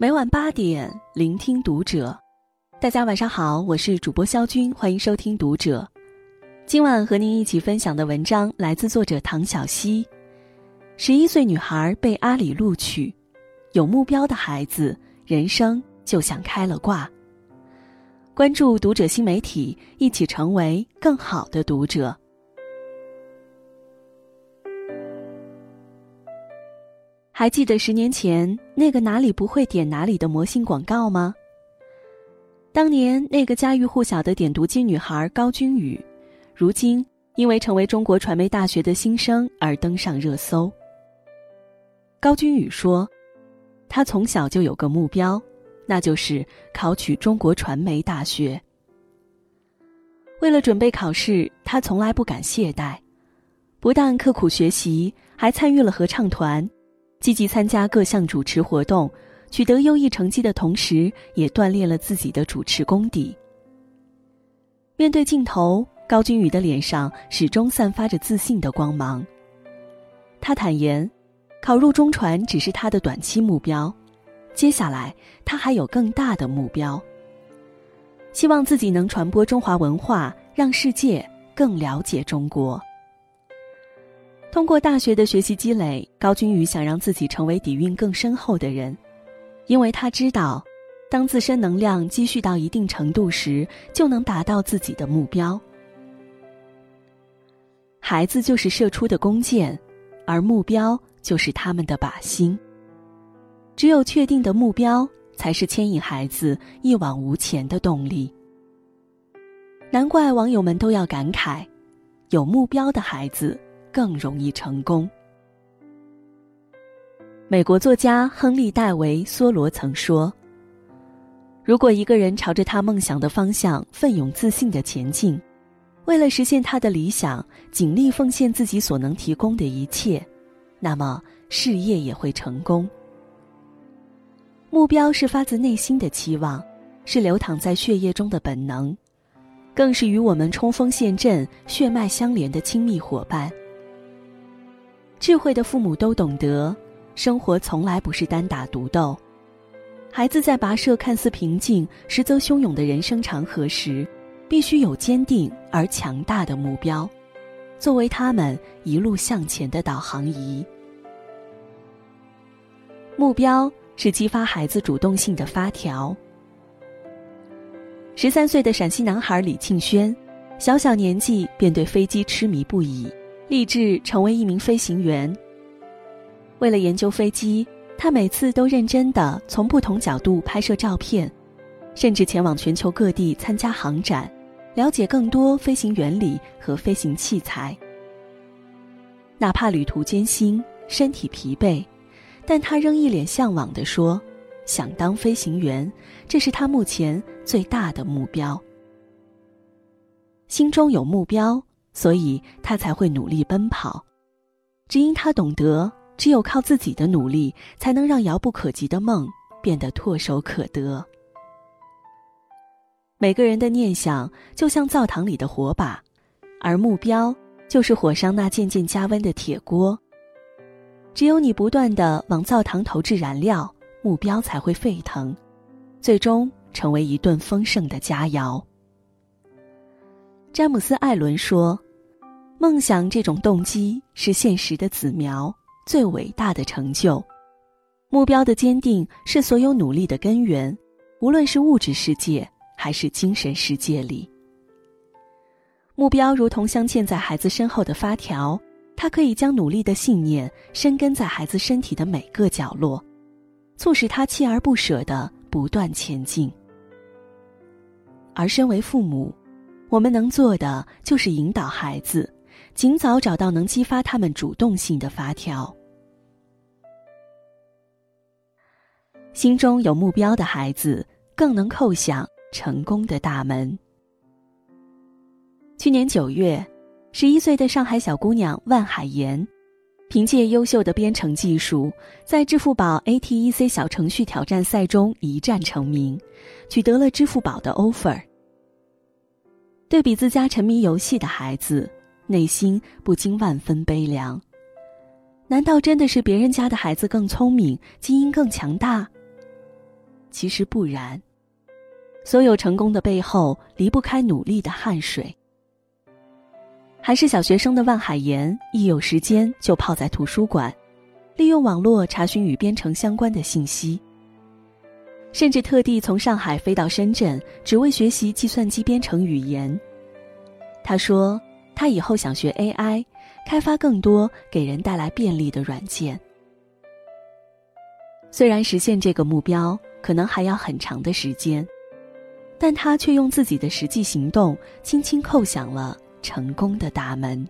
每晚八点，聆听读者。大家晚上好，我是主播肖军，欢迎收听《读者》。今晚和您一起分享的文章来自作者唐小溪。十一岁女孩被阿里录取，有目标的孩子，人生就像开了挂。关注《读者》新媒体，一起成为更好的读者。还记得十年前那个哪里不会点哪里的魔性广告吗？当年那个家喻户晓的点读机女孩高君宇，如今因为成为中国传媒大学的新生而登上热搜。高君宇说：“他从小就有个目标，那就是考取中国传媒大学。为了准备考试，他从来不敢懈怠，不但刻苦学习，还参与了合唱团。”积极参加各项主持活动，取得优异成绩的同时，也锻炼了自己的主持功底。面对镜头，高君宇的脸上始终散发着自信的光芒。他坦言，考入中传只是他的短期目标，接下来他还有更大的目标。希望自己能传播中华文化，让世界更了解中国。通过大学的学习积累，高君宇想让自己成为底蕴更深厚的人，因为他知道，当自身能量积蓄到一定程度时，就能达到自己的目标。孩子就是射出的弓箭，而目标就是他们的靶心。只有确定的目标，才是牵引孩子一往无前的动力。难怪网友们都要感慨：有目标的孩子。更容易成功。美国作家亨利·戴维·梭罗曾说：“如果一个人朝着他梦想的方向奋勇自信的前进，为了实现他的理想，尽力奉献自己所能提供的一切，那么事业也会成功。目标是发自内心的期望，是流淌在血液中的本能，更是与我们冲锋陷阵、血脉相连的亲密伙伴。”智慧的父母都懂得，生活从来不是单打独斗。孩子在跋涉看似平静，实则汹涌的人生长河时，必须有坚定而强大的目标，作为他们一路向前的导航仪。目标是激发孩子主动性的发条。十三岁的陕西男孩李庆轩，小小年纪便对飞机痴迷不已。立志成为一名飞行员。为了研究飞机，他每次都认真的从不同角度拍摄照片，甚至前往全球各地参加航展，了解更多飞行原理和飞行器材。哪怕旅途艰辛，身体疲惫，但他仍一脸向往的说：“想当飞行员，这是他目前最大的目标。”心中有目标。所以他才会努力奔跑，只因他懂得，只有靠自己的努力，才能让遥不可及的梦变得唾手可得。每个人的念想就像灶堂里的火把，而目标就是火上那渐渐加温的铁锅。只有你不断的往灶堂投掷燃料，目标才会沸腾，最终成为一顿丰盛的佳肴。詹姆斯·艾伦说：“梦想这种动机是现实的子苗，最伟大的成就。目标的坚定是所有努力的根源，无论是物质世界还是精神世界里。目标如同镶嵌在孩子身后的发条，它可以将努力的信念深根在孩子身体的每个角落，促使他锲而不舍的不断前进。而身为父母，”我们能做的就是引导孩子，尽早找到能激发他们主动性的发条。心中有目标的孩子，更能叩响成功的大门。去年九月，十一岁的上海小姑娘万海岩，凭借优秀的编程技术，在支付宝 ATEC 小程序挑战赛中一战成名，取得了支付宝的 offer。对比自家沉迷游戏的孩子，内心不禁万分悲凉。难道真的是别人家的孩子更聪明，基因更强大？其实不然。所有成功的背后离不开努力的汗水。还是小学生的万海岩，一有时间就泡在图书馆，利用网络查询与编程相关的信息。甚至特地从上海飞到深圳，只为学习计算机编程语言。他说：“他以后想学 AI，开发更多给人带来便利的软件。”虽然实现这个目标可能还要很长的时间，但他却用自己的实际行动，轻轻叩响了成功的大门。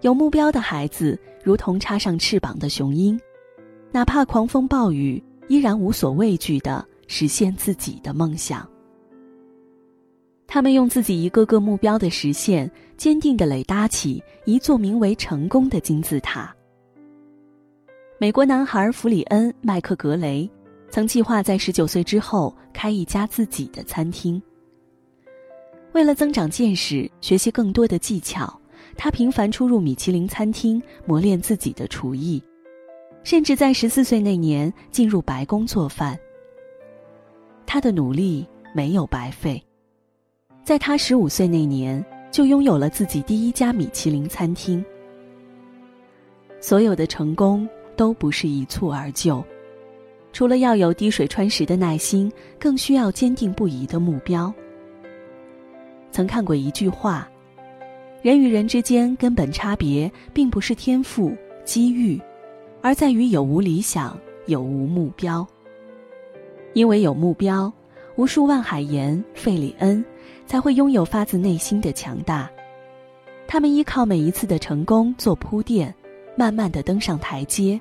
有目标的孩子，如同插上翅膀的雄鹰，哪怕狂风暴雨，依然无所畏惧的实现自己的梦想。他们用自己一个个目标的实现，坚定的垒搭起一座名为成功的金字塔。美国男孩弗里恩·麦克格雷，曾计划在十九岁之后开一家自己的餐厅。为了增长见识，学习更多的技巧，他频繁出入米其林餐厅，磨练自己的厨艺，甚至在十四岁那年进入白宫做饭。他的努力没有白费，在他十五岁那年就拥有了自己第一家米其林餐厅。所有的成功。都不是一蹴而就，除了要有滴水穿石的耐心，更需要坚定不移的目标。曾看过一句话：人与人之间根本差别，并不是天赋、机遇，而在于有无理想、有无目标。因为有目标，无数万海岩、费里恩才会拥有发自内心的强大。他们依靠每一次的成功做铺垫，慢慢的登上台阶。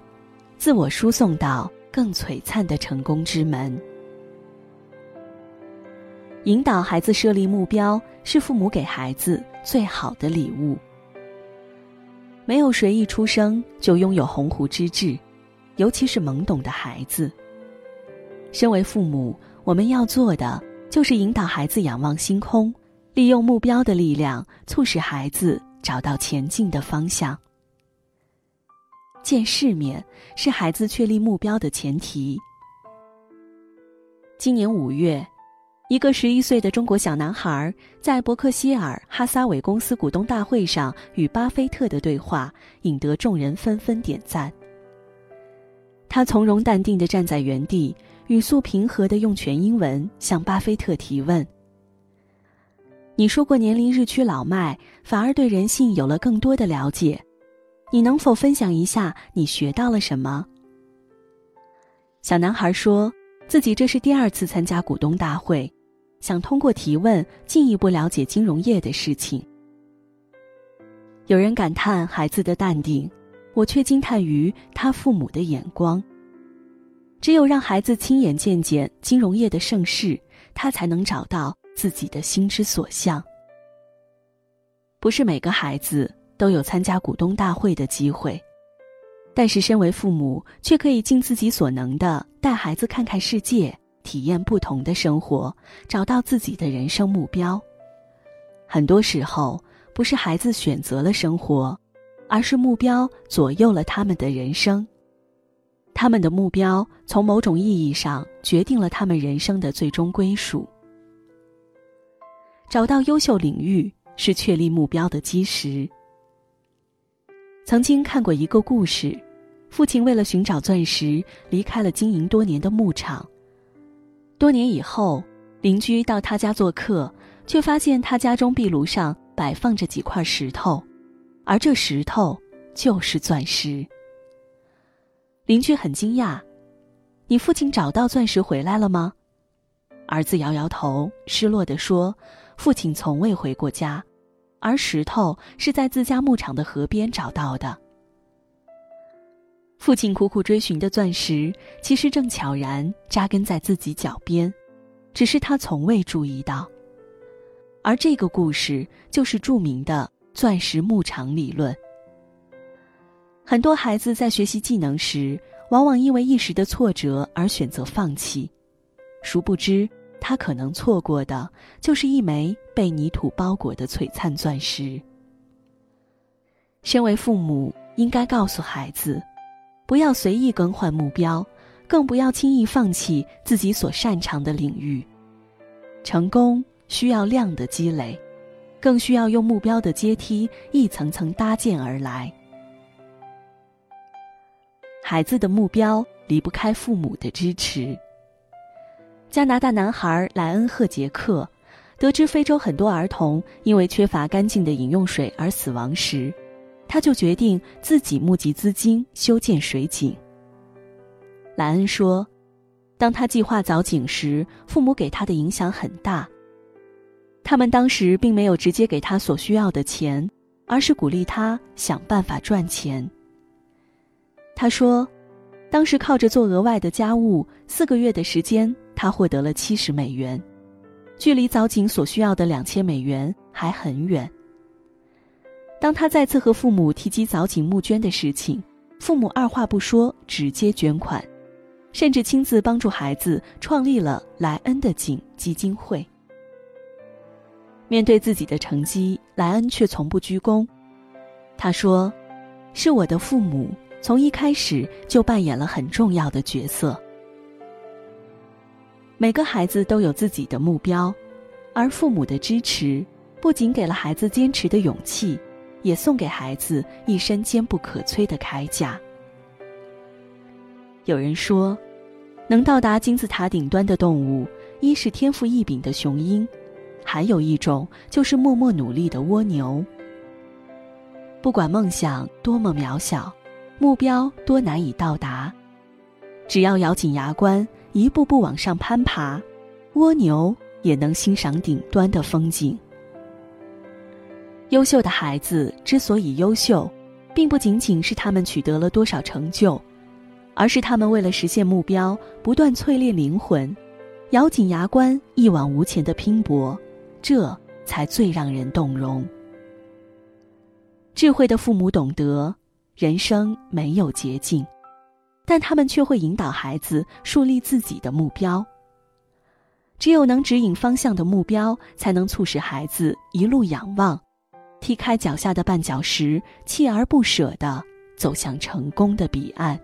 自我输送到更璀璨的成功之门。引导孩子设立目标，是父母给孩子最好的礼物。没有谁一出生就拥有鸿鹄之志，尤其是懵懂的孩子。身为父母，我们要做的就是引导孩子仰望星空，利用目标的力量，促使孩子找到前进的方向。见世面是孩子确立目标的前提。今年五月，一个十一岁的中国小男孩在伯克希尔哈撒韦公司股东大会上与巴菲特的对话，引得众人纷纷点赞。他从容淡定地站在原地，语速平和地用全英文向巴菲特提问：“你说过年龄日趋老迈，反而对人性有了更多的了解。”你能否分享一下你学到了什么？小男孩说自己这是第二次参加股东大会，想通过提问进一步了解金融业的事情。有人感叹孩子的淡定，我却惊叹于他父母的眼光。只有让孩子亲眼见见金融业的盛世，他才能找到自己的心之所向。不是每个孩子。都有参加股东大会的机会，但是身为父母，却可以尽自己所能的带孩子看看世界，体验不同的生活，找到自己的人生目标。很多时候，不是孩子选择了生活，而是目标左右了他们的人生。他们的目标，从某种意义上决定了他们人生的最终归属。找到优秀领域，是确立目标的基石。曾经看过一个故事，父亲为了寻找钻石，离开了经营多年的牧场。多年以后，邻居到他家做客，却发现他家中壁炉上摆放着几块石头，而这石头就是钻石。邻居很惊讶：“你父亲找到钻石回来了吗？”儿子摇摇头，失落地说：“父亲从未回过家。”而石头是在自家牧场的河边找到的。父亲苦苦追寻的钻石，其实正悄然扎根在自己脚边，只是他从未注意到。而这个故事就是著名的钻石牧场理论。很多孩子在学习技能时，往往因为一时的挫折而选择放弃，殊不知。他可能错过的，就是一枚被泥土包裹的璀璨钻石。身为父母，应该告诉孩子，不要随意更换目标，更不要轻易放弃自己所擅长的领域。成功需要量的积累，更需要用目标的阶梯一层层搭建而来。孩子的目标离不开父母的支持。加拿大男孩莱恩·赫杰克，得知非洲很多儿童因为缺乏干净的饮用水而死亡时，他就决定自己募集资金修建水井。莱恩说：“当他计划凿井时，父母给他的影响很大。他们当时并没有直接给他所需要的钱，而是鼓励他想办法赚钱。”他说：“当时靠着做额外的家务，四个月的时间。”他获得了七十美元，距离凿井所需要的两千美元还很远。当他再次和父母提及凿井募捐的事情，父母二话不说直接捐款，甚至亲自帮助孩子创立了莱恩的井基金会。面对自己的成绩，莱恩却从不鞠躬。他说：“是我的父母从一开始就扮演了很重要的角色。”每个孩子都有自己的目标，而父母的支持不仅给了孩子坚持的勇气，也送给孩子一身坚不可摧的铠甲。有人说，能到达金字塔顶端的动物，一是天赋异禀的雄鹰，还有一种就是默默努力的蜗牛。不管梦想多么渺小，目标多难以到达，只要咬紧牙关。一步步往上攀爬，蜗牛也能欣赏顶端的风景。优秀的孩子之所以优秀，并不仅仅是他们取得了多少成就，而是他们为了实现目标，不断淬炼灵魂，咬紧牙关，一往无前的拼搏，这才最让人动容。智慧的父母懂得，人生没有捷径。但他们却会引导孩子树立自己的目标。只有能指引方向的目标，才能促使孩子一路仰望，踢开脚下的绊脚石，锲而不舍地走向成功的彼岸。